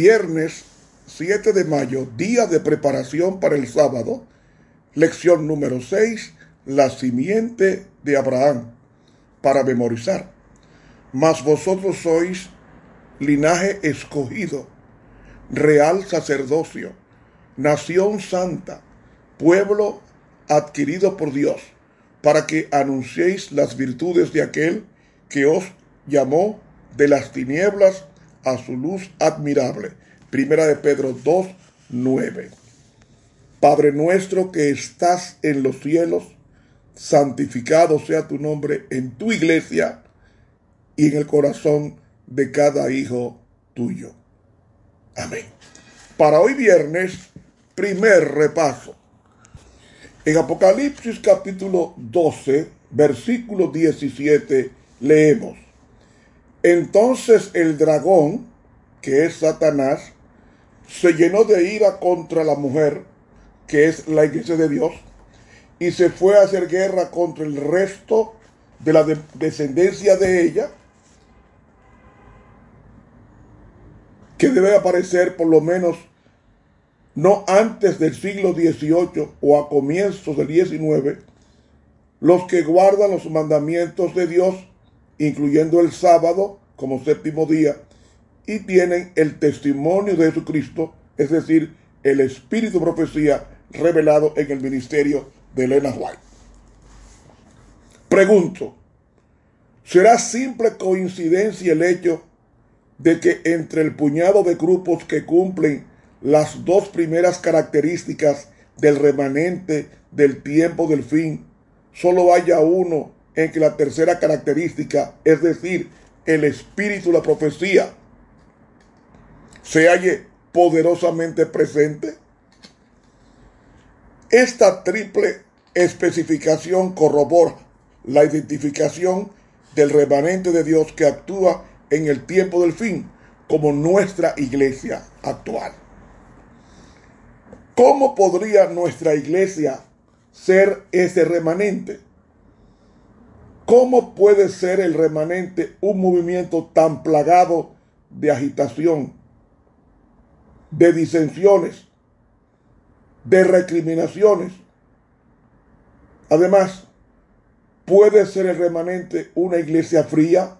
Viernes 7 de mayo, día de preparación para el sábado. Lección número 6, la simiente de Abraham, para memorizar. Mas vosotros sois linaje escogido, real sacerdocio, nación santa, pueblo adquirido por Dios, para que anunciéis las virtudes de aquel que os llamó de las tinieblas a su luz admirable. Primera de Pedro 2, 9. Padre nuestro que estás en los cielos, santificado sea tu nombre en tu iglesia y en el corazón de cada hijo tuyo. Amén. Para hoy viernes, primer repaso. En Apocalipsis capítulo 12, versículo 17, leemos. Entonces el dragón, que es Satanás, se llenó de ira contra la mujer, que es la iglesia de Dios, y se fue a hacer guerra contra el resto de la descendencia de ella, que debe aparecer por lo menos no antes del siglo XVIII o a comienzos del XIX, los que guardan los mandamientos de Dios incluyendo el sábado como séptimo día, y tienen el testimonio de Jesucristo, es decir, el espíritu de profecía revelado en el ministerio de Elena White. Pregunto, ¿será simple coincidencia el hecho de que entre el puñado de grupos que cumplen las dos primeras características del remanente del tiempo del fin, solo haya uno en que la tercera característica, es decir, el espíritu la profecía, se halle poderosamente presente? Esta triple especificación corrobora la identificación del remanente de Dios que actúa en el tiempo del fin como nuestra iglesia actual. ¿Cómo podría nuestra iglesia ser ese remanente? ¿Cómo puede ser el remanente un movimiento tan plagado de agitación, de disensiones, de recriminaciones? Además, ¿puede ser el remanente una iglesia fría,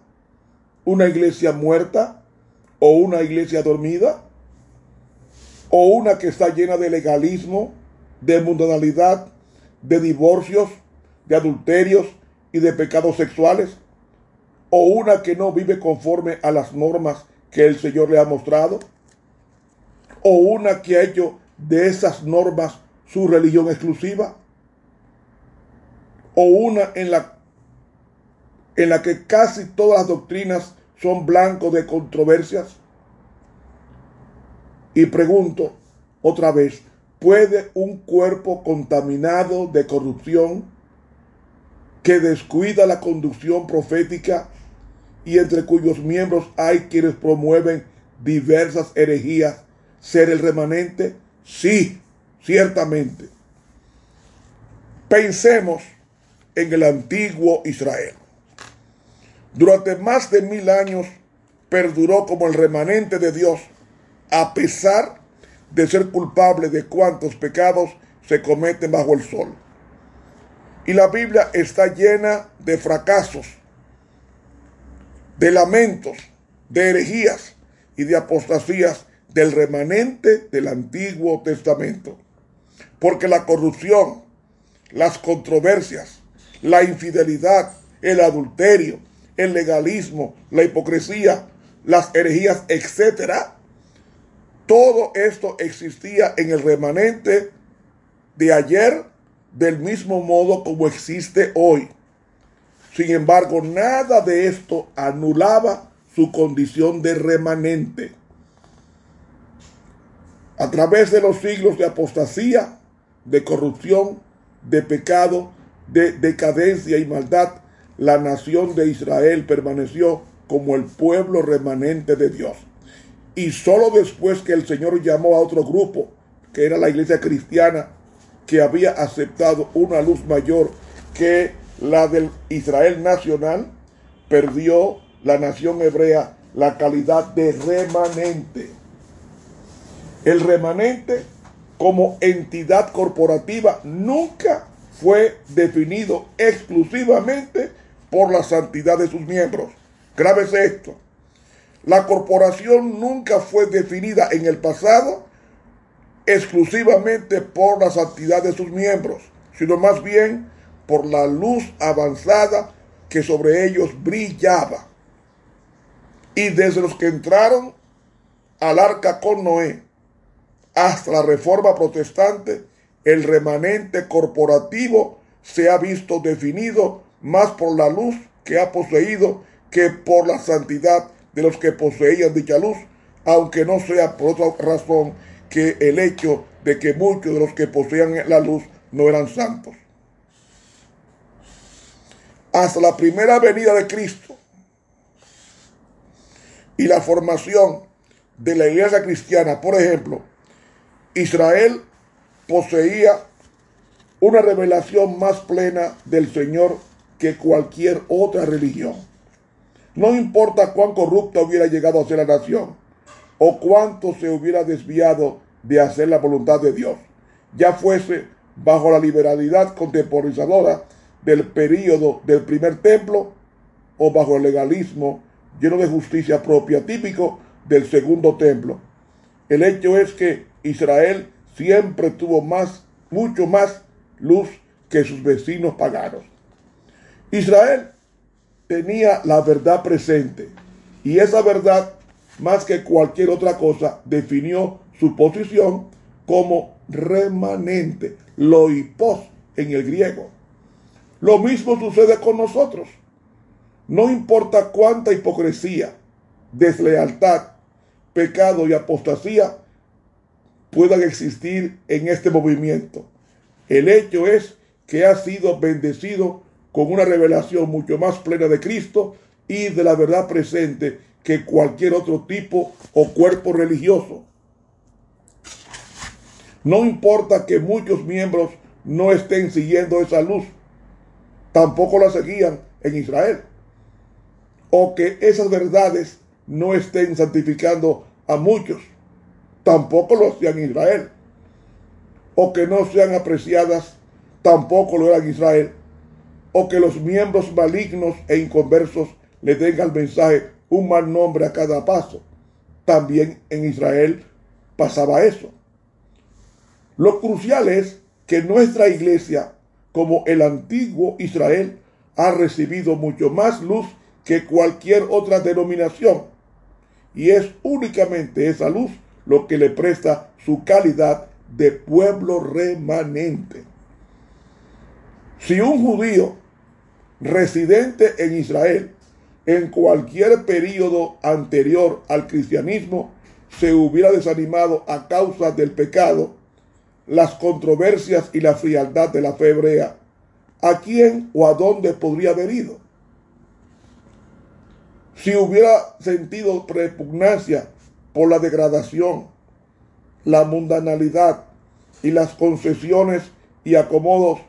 una iglesia muerta o una iglesia dormida? ¿O una que está llena de legalismo, de mundanalidad, de divorcios, de adulterios, y de pecados sexuales, o una que no vive conforme a las normas que el Señor le ha mostrado, o una que ha hecho de esas normas su religión exclusiva, o una en la, en la que casi todas las doctrinas son blancos de controversias. Y pregunto otra vez, ¿puede un cuerpo contaminado de corrupción que descuida la conducción profética y entre cuyos miembros hay quienes promueven diversas herejías, ser el remanente? Sí, ciertamente. Pensemos en el antiguo Israel. Durante más de mil años perduró como el remanente de Dios, a pesar de ser culpable de cuantos pecados se cometen bajo el sol. Y la Biblia está llena de fracasos, de lamentos, de herejías y de apostasías del remanente del Antiguo Testamento. Porque la corrupción, las controversias, la infidelidad, el adulterio, el legalismo, la hipocresía, las herejías, etc. Todo esto existía en el remanente de ayer del mismo modo como existe hoy. Sin embargo, nada de esto anulaba su condición de remanente. A través de los siglos de apostasía, de corrupción, de pecado, de decadencia y maldad, la nación de Israel permaneció como el pueblo remanente de Dios. Y solo después que el Señor llamó a otro grupo, que era la iglesia cristiana, que había aceptado una luz mayor que la del Israel nacional, perdió la nación hebrea la calidad de remanente. El remanente como entidad corporativa nunca fue definido exclusivamente por la santidad de sus miembros. Grábese esto. La corporación nunca fue definida en el pasado exclusivamente por la santidad de sus miembros, sino más bien por la luz avanzada que sobre ellos brillaba. Y desde los que entraron al arca con Noé hasta la reforma protestante, el remanente corporativo se ha visto definido más por la luz que ha poseído que por la santidad de los que poseían dicha luz, aunque no sea por otra razón que el hecho de que muchos de los que poseían la luz no eran santos. Hasta la primera venida de Cristo y la formación de la iglesia cristiana, por ejemplo, Israel poseía una revelación más plena del Señor que cualquier otra religión. No importa cuán corrupta hubiera llegado a ser la nación o cuánto se hubiera desviado de hacer la voluntad de Dios, ya fuese bajo la liberalidad contemporizadora del período del primer templo o bajo el legalismo lleno de justicia propia típico del segundo templo. El hecho es que Israel siempre tuvo más, mucho más luz que sus vecinos paganos. Israel tenía la verdad presente y esa verdad, más que cualquier otra cosa, definió su posición como remanente, loipos en el griego. Lo mismo sucede con nosotros. No importa cuánta hipocresía, deslealtad, pecado y apostasía puedan existir en este movimiento. El hecho es que ha sido bendecido con una revelación mucho más plena de Cristo y de la verdad presente que cualquier otro tipo o cuerpo religioso. No importa que muchos miembros no estén siguiendo esa luz, tampoco la seguían en Israel, o que esas verdades no estén santificando a muchos tampoco lo hacían en Israel. O que no sean apreciadas, tampoco lo eran en Israel. O que los miembros malignos e inconversos le den al mensaje un mal nombre a cada paso. También en Israel pasaba eso. Lo crucial es que nuestra iglesia, como el antiguo Israel, ha recibido mucho más luz que cualquier otra denominación. Y es únicamente esa luz lo que le presta su calidad de pueblo remanente. Si un judío residente en Israel en cualquier periodo anterior al cristianismo se hubiera desanimado a causa del pecado, las controversias y la frialdad de la fe hebrea, ¿a quién o a dónde podría haber ido? Si hubiera sentido repugnancia por la degradación, la mundanalidad y las concesiones y acomodos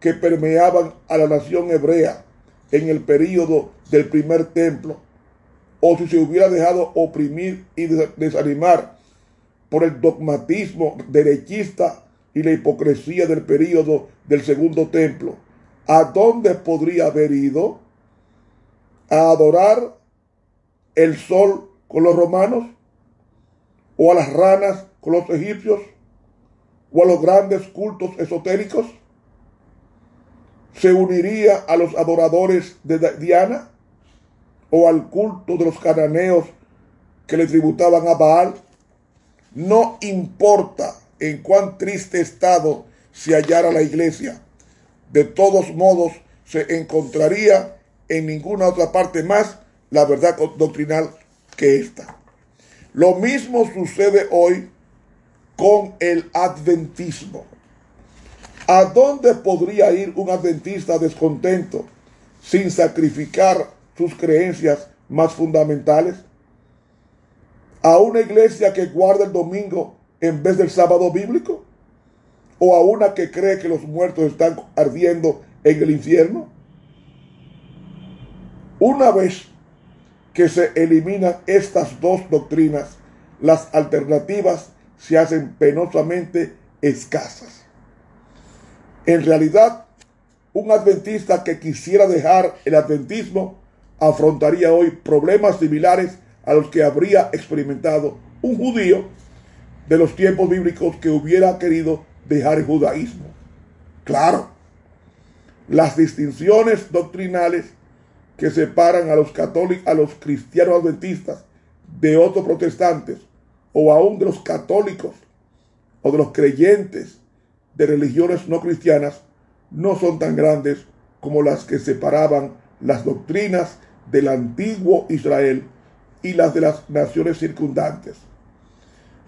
que permeaban a la nación hebrea en el período del primer templo, o si se hubiera dejado oprimir y desanimar por el dogmatismo derechista y la hipocresía del período del segundo templo, ¿a dónde podría haber ido? ¿A adorar el sol con los romanos? o a las ranas con los egipcios o a los grandes cultos esotéricos? ¿Se uniría a los adoradores de Diana o al culto de los cananeos que le tributaban a Baal? No importa en cuán triste estado se hallara la iglesia, de todos modos se encontraría en ninguna otra parte más la verdad doctrinal que esta. Lo mismo sucede hoy con el adventismo. ¿A dónde podría ir un adventista descontento sin sacrificar sus creencias más fundamentales? ¿A una iglesia que guarda el domingo en vez del sábado bíblico? ¿O a una que cree que los muertos están ardiendo en el infierno? Una vez que se eliminan estas dos doctrinas, las alternativas se hacen penosamente escasas. En realidad, un adventista que quisiera dejar el adventismo afrontaría hoy problemas similares a los que habría experimentado un judío de los tiempos bíblicos que hubiera querido dejar el judaísmo. Claro, las distinciones doctrinales que separan a los católicos, a los cristianos adventistas de otros protestantes o aún de los católicos o de los creyentes de religiones no cristianas no son tan grandes como las que separaban las doctrinas del antiguo Israel y las de las naciones circundantes.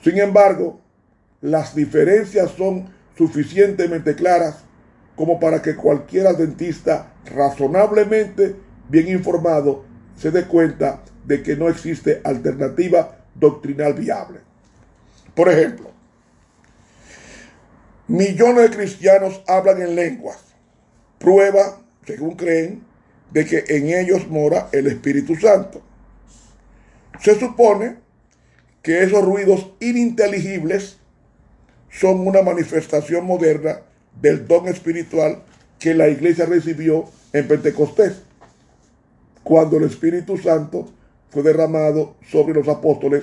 Sin embargo, las diferencias son suficientemente claras como para que cualquier adventista razonablemente bien informado se dé cuenta de que no existe alternativa doctrinal viable. Por ejemplo, millones de cristianos hablan en lenguas, prueba, según creen, de que en ellos mora el Espíritu Santo. Se supone que esos ruidos ininteligibles son una manifestación moderna del don espiritual que la iglesia recibió en Pentecostés, cuando el Espíritu Santo fue derramado sobre los apóstoles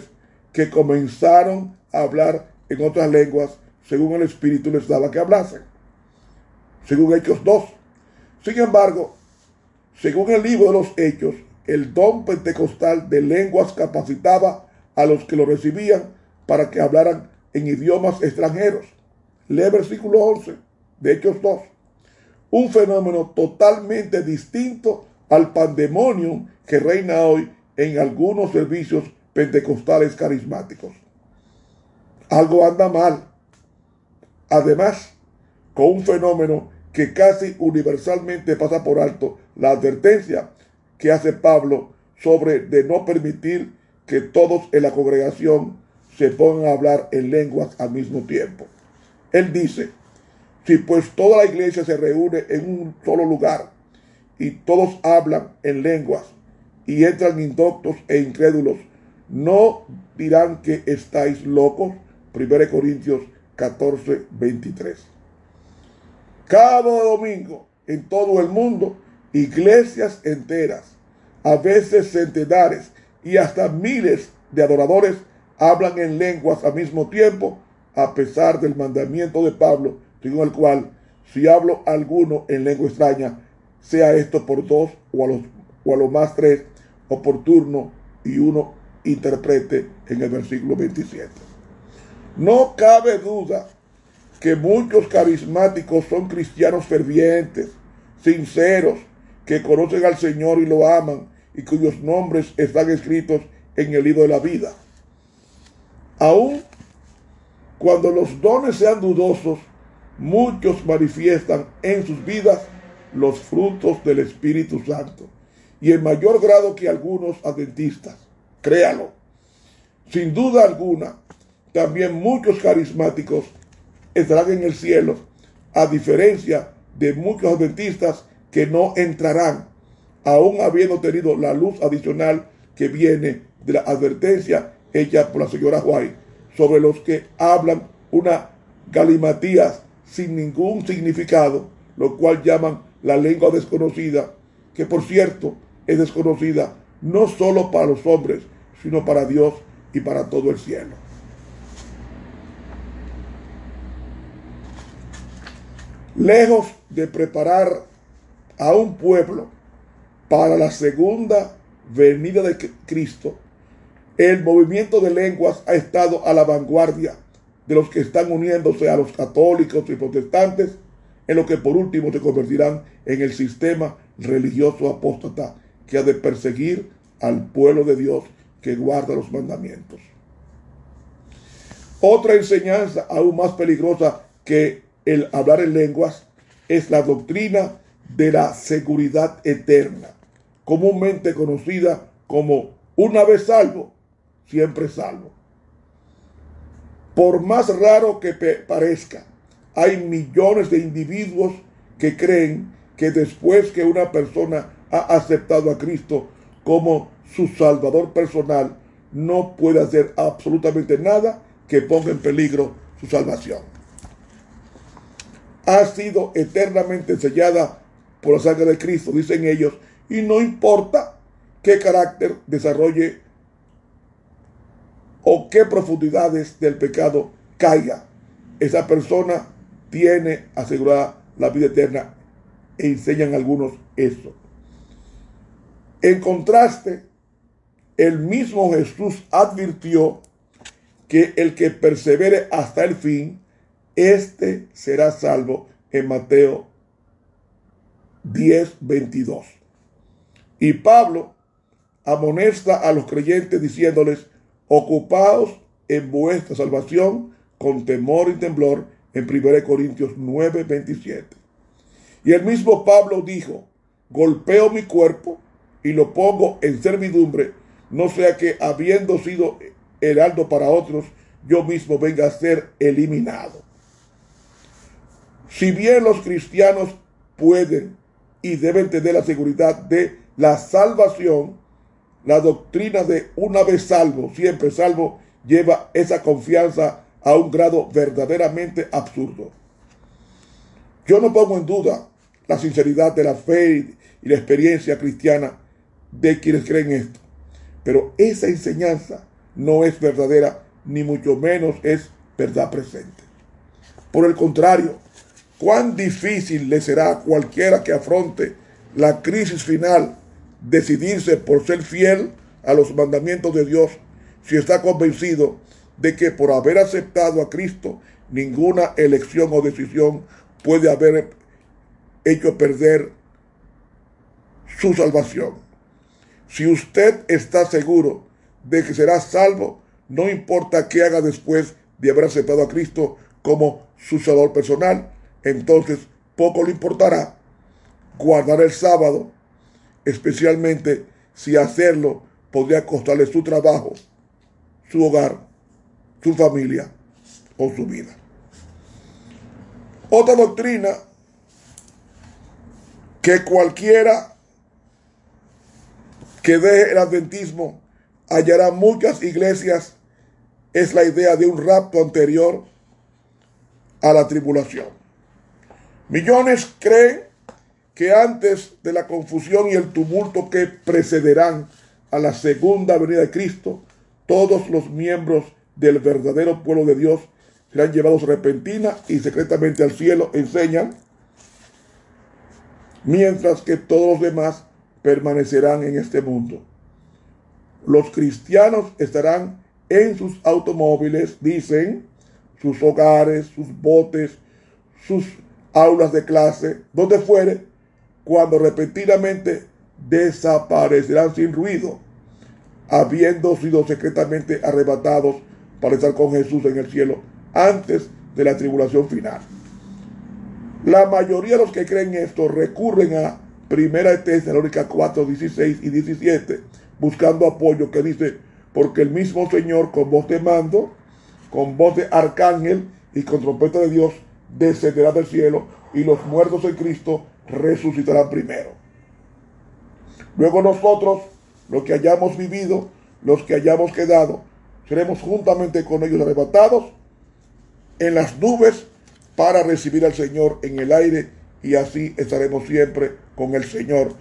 que comenzaron a hablar en otras lenguas según el Espíritu les daba que hablasen, según Hechos 2. Sin embargo, según el libro de los Hechos, el don pentecostal de lenguas capacitaba a los que lo recibían para que hablaran en idiomas extranjeros. Lee versículo 11 de Hechos 2. Un fenómeno totalmente distinto al pandemonio que reina hoy en algunos servicios pentecostales carismáticos. Algo anda mal. Además, con un fenómeno que casi universalmente pasa por alto la advertencia que hace Pablo sobre de no permitir que todos en la congregación se pongan a hablar en lenguas al mismo tiempo. Él dice, si pues toda la iglesia se reúne en un solo lugar y todos hablan en lenguas y entran indoctos e incrédulos, ¿no dirán que estáis locos? 1 Corintios 14, 23. Cada domingo en todo el mundo, iglesias enteras, a veces centenares y hasta miles de adoradores hablan en lenguas al mismo tiempo, a pesar del mandamiento de Pablo, según el cual, si hablo alguno en lengua extraña, sea esto por dos o a, los, o a lo más tres, o por turno, y uno interprete en el versículo 27. No cabe duda que muchos carismáticos son cristianos fervientes, sinceros, que conocen al Señor y lo aman y cuyos nombres están escritos en el libro de la vida. Aún cuando los dones sean dudosos, muchos manifiestan en sus vidas los frutos del Espíritu Santo y en mayor grado que algunos adventistas. Créalo. Sin duda alguna, también muchos carismáticos estarán en el cielo, a diferencia de muchos adventistas que no entrarán, aún habiendo tenido la luz adicional que viene de la advertencia hecha por la señora White sobre los que hablan una galimatías sin ningún significado, lo cual llaman la lengua desconocida, que por cierto es desconocida no solo para los hombres, sino para Dios y para todo el cielo. Lejos de preparar a un pueblo para la segunda venida de Cristo, el movimiento de lenguas ha estado a la vanguardia de los que están uniéndose a los católicos y protestantes, en lo que por último se convertirán en el sistema religioso apóstata que ha de perseguir al pueblo de Dios que guarda los mandamientos. Otra enseñanza aún más peligrosa que el hablar en lenguas es la doctrina de la seguridad eterna, comúnmente conocida como una vez salvo, siempre salvo. Por más raro que parezca, hay millones de individuos que creen que después que una persona ha aceptado a Cristo como su Salvador personal, no puede hacer absolutamente nada que ponga en peligro su salvación. Ha sido eternamente sellada por la sangre de Cristo, dicen ellos, y no importa qué carácter desarrolle o qué profundidades del pecado caiga, esa persona tiene asegurada la vida eterna e enseñan algunos eso. En contraste, el mismo Jesús advirtió que el que persevere hasta el fin, éste será salvo en Mateo 10, 22. Y Pablo amonesta a los creyentes diciéndoles, ocupaos en vuestra salvación con temor y temblor en 1 Corintios 9, 27. Y el mismo Pablo dijo, golpeo mi cuerpo y lo pongo en servidumbre, no sea que habiendo sido heraldo para otros, yo mismo venga a ser eliminado. Si bien los cristianos pueden y deben tener la seguridad de la salvación, la doctrina de una vez salvo, siempre salvo, lleva esa confianza a un grado verdaderamente absurdo. Yo no pongo en duda la sinceridad de la fe y la experiencia cristiana de quienes creen esto. Pero esa enseñanza no es verdadera, ni mucho menos es verdad presente. Por el contrario, cuán difícil le será a cualquiera que afronte la crisis final decidirse por ser fiel a los mandamientos de Dios si está convencido de que por haber aceptado a Cristo ninguna elección o decisión puede haber hecho perder su salvación. Si usted está seguro de que será salvo, no importa qué haga después de haber aceptado a Cristo como su salvador personal, entonces poco le importará guardar el sábado, especialmente si hacerlo podría costarle su trabajo, su hogar, su familia o su vida. Otra doctrina que cualquiera que deje el adventismo hallará muchas iglesias es la idea de un rapto anterior a la tribulación. Millones creen que antes de la confusión y el tumulto que precederán a la segunda venida de Cristo, todos los miembros del verdadero pueblo de Dios serán llevados repentina y secretamente al cielo, enseñan mientras que todos los demás permanecerán en este mundo. Los cristianos estarán en sus automóviles, dicen, sus hogares, sus botes, sus aulas de clase, donde fuere, cuando repentinamente desaparecerán sin ruido, habiendo sido secretamente arrebatados para estar con Jesús en el cielo antes de la tribulación final. La mayoría de los que creen esto recurren a Primera Tesalónica 4, 16 y 17, buscando apoyo que dice, porque el mismo Señor con voz de mando, con voz de arcángel y con trompeta de Dios descenderá del cielo y los muertos en Cristo resucitarán primero. Luego nosotros, los que hayamos vivido, los que hayamos quedado, seremos juntamente con ellos arrebatados en las nubes para recibir al Señor en el aire y así estaremos siempre con el Señor,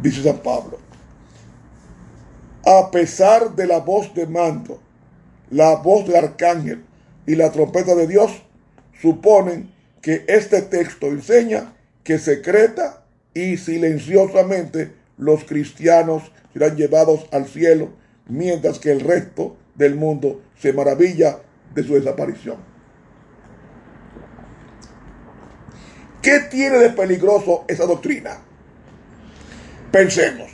dice San Pablo. A pesar de la voz de mando, la voz del arcángel y la trompeta de Dios, suponen que este texto enseña que secreta y silenciosamente los cristianos serán llevados al cielo, mientras que el resto del mundo se maravilla de su desaparición. ¿Qué tiene de peligroso esa doctrina? Pensemos,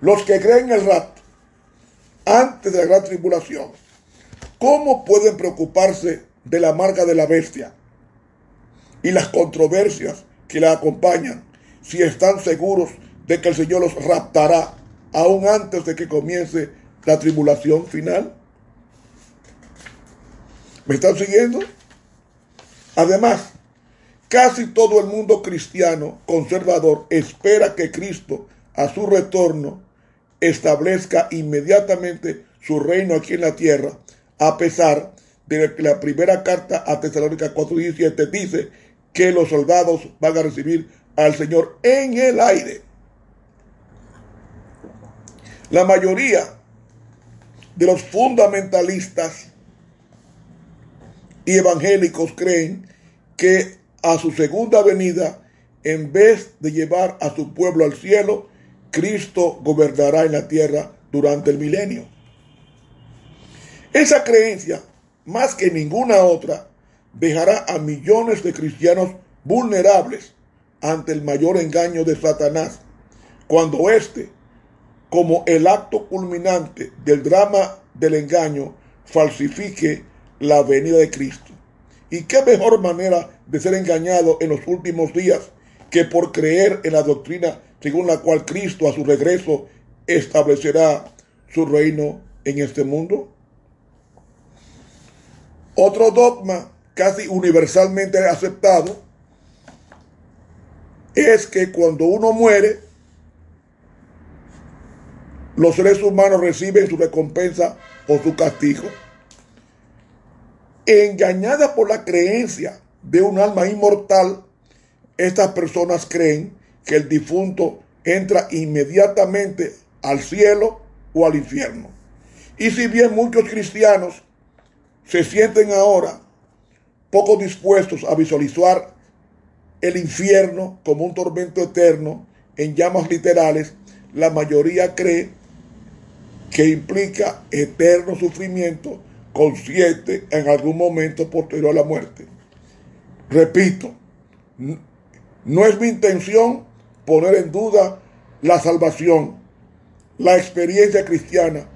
los que creen el rapto antes de la gran tribulación, ¿cómo pueden preocuparse de la marca de la bestia y las controversias que la acompañan si están seguros de que el Señor los raptará aún antes de que comience la tribulación final? ¿Me están siguiendo? Además, Casi todo el mundo cristiano conservador espera que Cristo, a su retorno, establezca inmediatamente su reino aquí en la tierra, a pesar de la primera carta a Tesalónica 4.17 dice que los soldados van a recibir al Señor en el aire. La mayoría de los fundamentalistas y evangélicos creen que a su segunda venida, en vez de llevar a su pueblo al cielo, Cristo gobernará en la tierra durante el milenio. Esa creencia, más que ninguna otra, dejará a millones de cristianos vulnerables ante el mayor engaño de Satanás, cuando éste, como el acto culminante del drama del engaño, falsifique la venida de Cristo. ¿Y qué mejor manera de ser engañado en los últimos días que por creer en la doctrina según la cual Cristo a su regreso establecerá su reino en este mundo? Otro dogma casi universalmente aceptado es que cuando uno muere, los seres humanos reciben su recompensa o su castigo engañada por la creencia de un alma inmortal, estas personas creen que el difunto entra inmediatamente al cielo o al infierno. Y si bien muchos cristianos se sienten ahora poco dispuestos a visualizar el infierno como un tormento eterno en llamas literales, la mayoría cree que implica eterno sufrimiento consciente en algún momento posterior a la muerte. Repito, no es mi intención poner en duda la salvación, la experiencia cristiana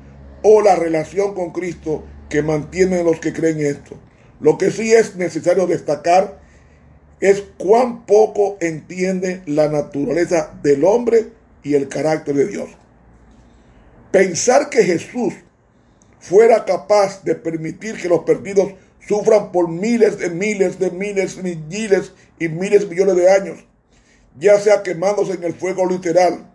o la relación con Cristo que mantienen los que creen esto. Lo que sí es necesario destacar es cuán poco entienden la naturaleza del hombre y el carácter de Dios. Pensar que Jesús fuera capaz de permitir que los perdidos sufran por miles de miles de miles, miles y miles millones de años, ya sea quemándose en el fuego literal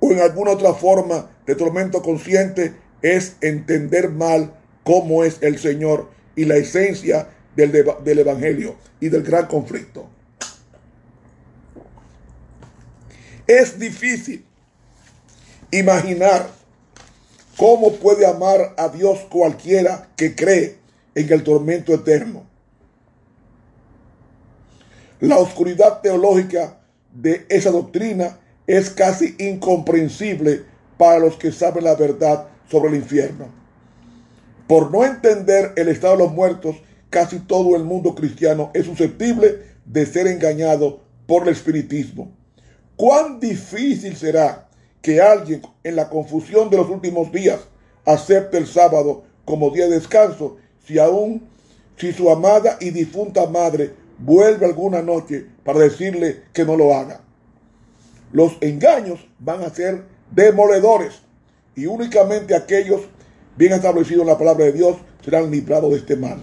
o en alguna otra forma de tormento consciente, es entender mal cómo es el Señor y la esencia del, del Evangelio y del gran conflicto. Es difícil imaginar ¿Cómo puede amar a Dios cualquiera que cree en el tormento eterno? La oscuridad teológica de esa doctrina es casi incomprensible para los que saben la verdad sobre el infierno. Por no entender el estado de los muertos, casi todo el mundo cristiano es susceptible de ser engañado por el espiritismo. ¿Cuán difícil será que alguien en la confusión de los últimos días acepte el sábado como día de descanso, si aún, si su amada y difunta madre vuelve alguna noche para decirle que no lo haga. Los engaños van a ser demoledores y únicamente aquellos bien establecidos en la palabra de Dios serán librados de este mal.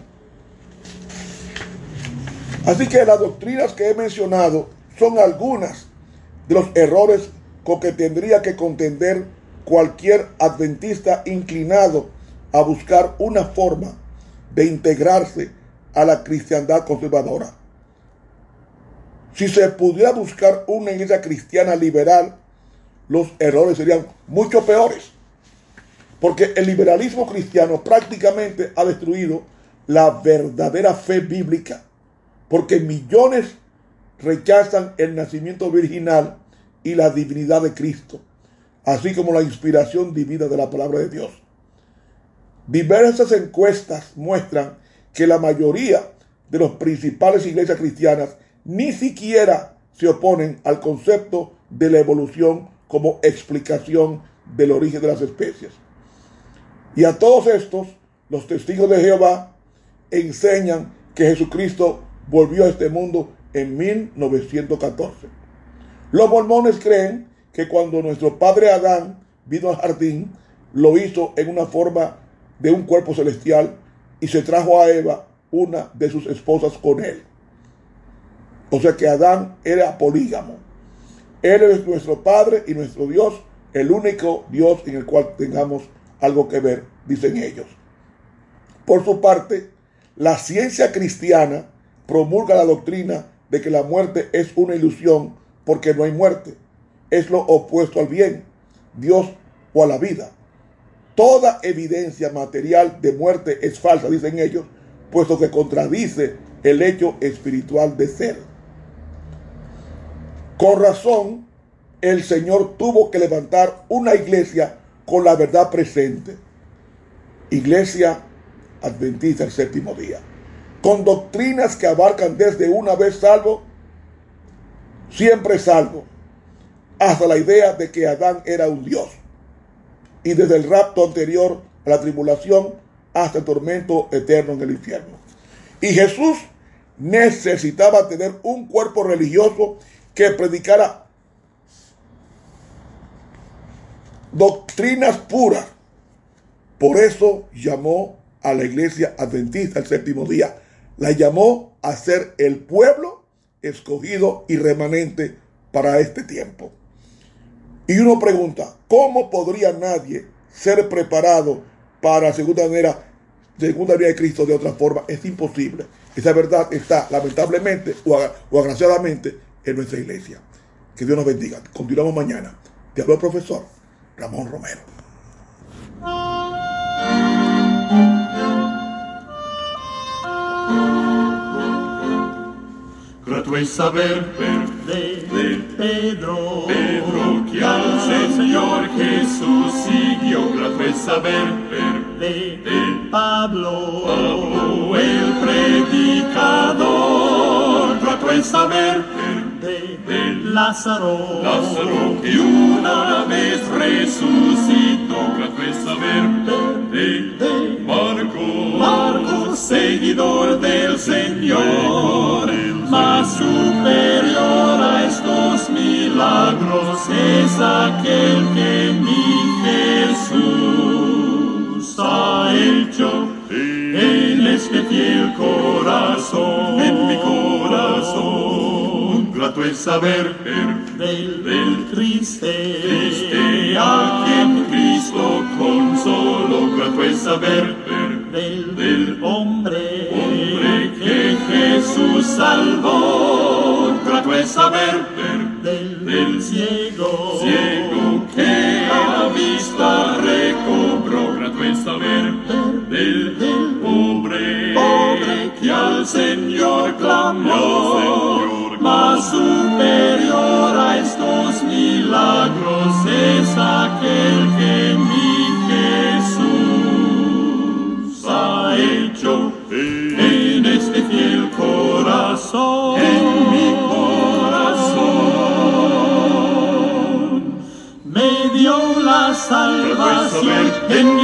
Así que las doctrinas que he mencionado son algunas de los errores con que tendría que contender cualquier adventista inclinado a buscar una forma de integrarse a la cristiandad conservadora. Si se pudiera buscar una iglesia cristiana liberal, los errores serían mucho peores. Porque el liberalismo cristiano prácticamente ha destruido la verdadera fe bíblica. Porque millones rechazan el nacimiento virginal y la divinidad de Cristo, así como la inspiración divina de la palabra de Dios. Diversas encuestas muestran que la mayoría de las principales iglesias cristianas ni siquiera se oponen al concepto de la evolución como explicación del origen de las especies. Y a todos estos, los testigos de Jehová enseñan que Jesucristo volvió a este mundo en 1914. Los mormones creen que cuando nuestro padre Adán vino al jardín, lo hizo en una forma de un cuerpo celestial y se trajo a Eva, una de sus esposas, con él. O sea que Adán era polígamo. Él es nuestro Padre y nuestro Dios, el único Dios en el cual tengamos algo que ver, dicen ellos. Por su parte, la ciencia cristiana promulga la doctrina de que la muerte es una ilusión porque no hay muerte. Es lo opuesto al bien, Dios o a la vida. Toda evidencia material de muerte es falsa, dicen ellos, puesto que contradice el hecho espiritual de ser. Con razón, el Señor tuvo que levantar una iglesia con la verdad presente. Iglesia adventista el séptimo día. Con doctrinas que abarcan desde una vez salvo, siempre salvo, hasta la idea de que Adán era un Dios y desde el rapto anterior a la tribulación hasta el tormento eterno en el infierno. Y Jesús necesitaba tener un cuerpo religioso que predicara doctrinas puras. Por eso llamó a la iglesia adventista el séptimo día. La llamó a ser el pueblo escogido y remanente para este tiempo. Y uno pregunta, ¿cómo podría nadie ser preparado para segunda manera, segunda venida de Cristo de otra forma? Es imposible. Esa verdad está lamentablemente o, agraciadamente en nuestra iglesia. Que Dios nos bendiga. Continuamos mañana. Te hablo profesor Ramón Romero. Grato es saber de, de Pedro, Pedro que al Señor Jesús siguió. Grato es saber de, de Pablo, Pablo, el predicador. Grato es saber de, de Lázaro, Lázaro que una vez resucitó. Grato es saber de, de Marcos, Marcos, seguidor del Señor. Más superior a estos milagros es aquel que mi Jesús ha hecho en este fiel corazón, es saber del, del triste, triste a quien Cristo consoló. Grato es saber del, del hombre, hombre que Jesús salvó. Grato es saber salvación en